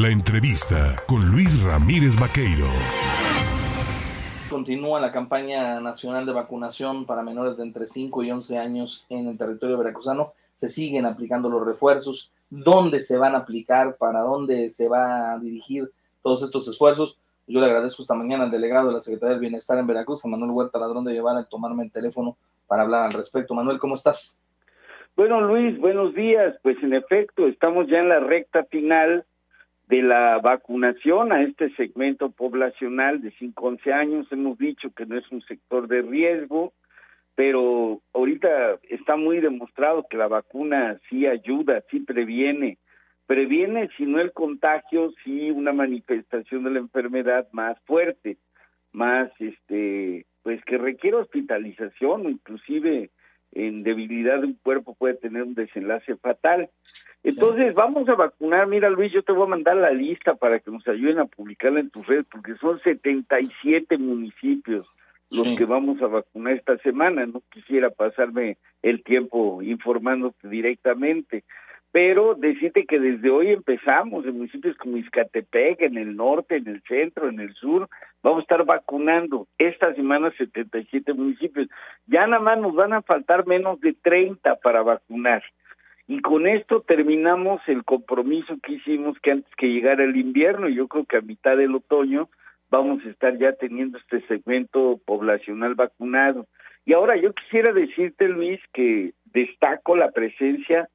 La entrevista con Luis Ramírez Vaqueiro. Continúa la campaña nacional de vacunación para menores de entre 5 y 11 años en el territorio veracruzano. Se siguen aplicando los refuerzos. ¿Dónde se van a aplicar? ¿Para dónde se va a dirigir todos estos esfuerzos? Yo le agradezco esta mañana al delegado de la Secretaría del Bienestar en Veracruz, a Manuel Huerta Ladrón de llevar a tomarme el teléfono para hablar al respecto. Manuel, ¿cómo estás? Bueno, Luis, buenos días. Pues en efecto, estamos ya en la recta final de la vacunación a este segmento poblacional de 5 11 años. Hemos dicho que no es un sector de riesgo, pero ahorita está muy demostrado que la vacuna sí ayuda, sí previene. Previene, si no el contagio, sí una manifestación de la enfermedad más fuerte, más, este, pues que requiere hospitalización o inclusive en debilidad de un cuerpo puede tener un desenlace fatal. Entonces, vamos a vacunar. Mira, Luis, yo te voy a mandar la lista para que nos ayuden a publicarla en tus redes, porque son 77 municipios los que vamos a vacunar esta semana. No quisiera pasarme el tiempo informándote directamente, pero decirte que desde hoy empezamos en municipios como Izcatepec, en el norte, en el centro, en el sur, vamos a estar vacunando esta semana 77 municipios. Ya nada más nos van a faltar menos de 30 para vacunar. Y con esto terminamos el compromiso que hicimos que antes que llegara el invierno, yo creo que a mitad del otoño vamos a estar ya teniendo este segmento poblacional vacunado. Y ahora yo quisiera decirte, Luis, que destaco la presencia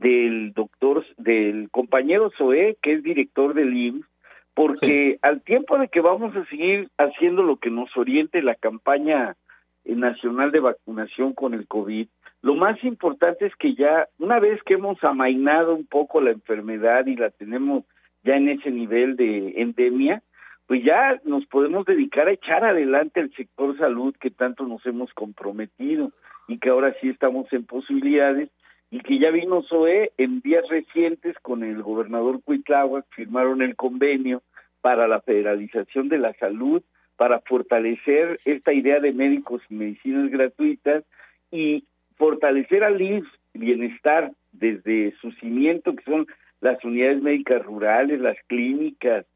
del doctor, del compañero Zoé, que es director del IMSS, porque al tiempo de que vamos a seguir haciendo lo que nos oriente la campaña nacional de vacunación con el COVID, lo más importante es que ya, una vez que hemos amainado un poco la enfermedad y la tenemos ya en ese nivel de endemia, pues ya nos podemos dedicar a echar adelante el sector salud que tanto nos hemos comprometido y que ahora sí estamos en posibilidades y que ya vino SOE en días recientes con el gobernador Cuitláhuac, firmaron el convenio para la federalización de la salud, para fortalecer esta idea de médicos y medicinas gratuitas y fortalecer al IMSS bienestar desde su cimiento, que son las unidades médicas rurales, las clínicas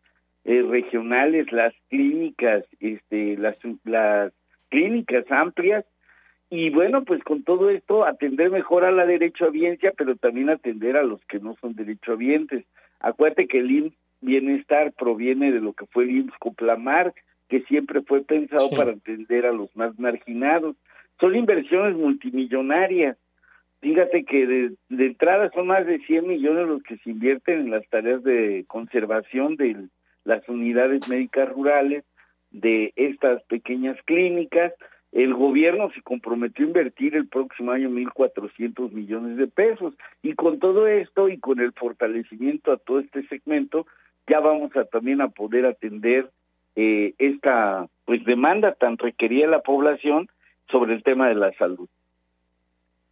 eh, regionales, las clínicas, este, las, las clínicas amplias, y bueno, pues con todo esto atender mejor a la derechohabiencia, pero también atender a los que no son derechohabientes. Acuérdate que el IMSS Bienestar proviene de lo que fue el IMSS Coplamar, que siempre fue pensado para atender a los más marginados son inversiones multimillonarias. Fíjate que de, entrada son más de 100 millones los que se invierten en las tareas de conservación de las unidades médicas rurales, de estas pequeñas clínicas. El gobierno se comprometió a invertir el próximo año 1.400 millones de pesos. Y con todo esto y con el fortalecimiento a todo este segmento, ya vamos a también a poder atender eh, esta pues demanda tan requerida de la población sobre el tema de la salud.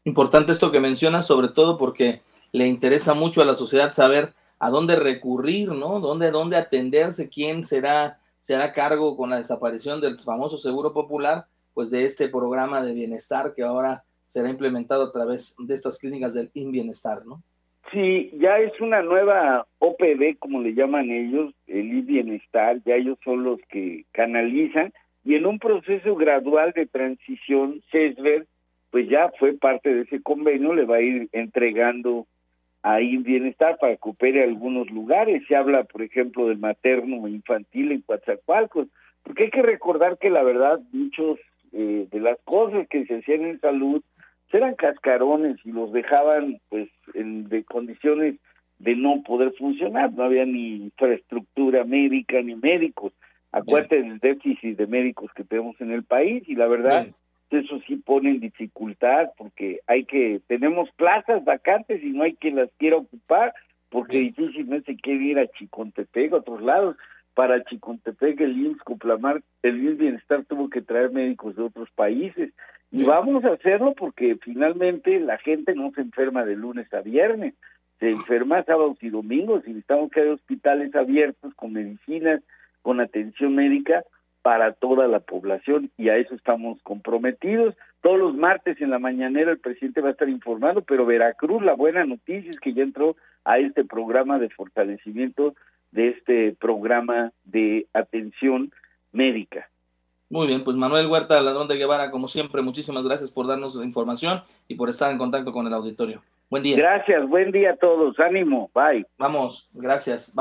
Importante esto que mencionas, sobre todo porque le interesa mucho a la sociedad saber a dónde recurrir, ¿no? ¿Dónde, dónde atenderse? ¿Quién será, será cargo con la desaparición del famoso Seguro Popular? Pues de este programa de bienestar que ahora será implementado a través de estas clínicas del InBienestar, ¿no? Sí, ya es una nueva OPD, como le llaman ellos, el InBienestar, ya ellos son los que canalizan y en un proceso gradual de transición, CESVER, pues ya fue parte de ese convenio, le va a ir entregando ahí bienestar para que opere algunos lugares. Se habla, por ejemplo, del materno infantil en Coatzacoalcos, porque hay que recordar que la verdad muchos eh, de las cosas que se hacían en salud eran cascarones y los dejaban pues en de condiciones de no poder funcionar, no había ni infraestructura médica ni médicos. Acuérdate del déficit de médicos que tenemos en el país y la verdad eso sí pone en dificultad porque hay que tenemos plazas vacantes y no hay quien las quiera ocupar porque difícilmente quiere ir a Chicontepec, a otros lados. Para Chicontepec el IMSS Cuplamar, el IMSS Bienestar tuvo que traer médicos de otros países. Y vamos a hacerlo porque finalmente la gente no se enferma de lunes a viernes, se enferma sábados y domingos y necesitamos que haya hospitales abiertos con medicinas, con atención médica para toda la población. Y a eso estamos comprometidos. Todos los martes en la mañanera el presidente va a estar informando, pero Veracruz, la buena noticia es que ya entró a este programa de fortalecimiento de este programa de atención médica. Muy bien, pues Manuel Huerta Ladrón de Guevara, como siempre, muchísimas gracias por darnos la información y por estar en contacto con el auditorio. Buen día. Gracias, buen día a todos, ánimo, bye. Vamos, gracias.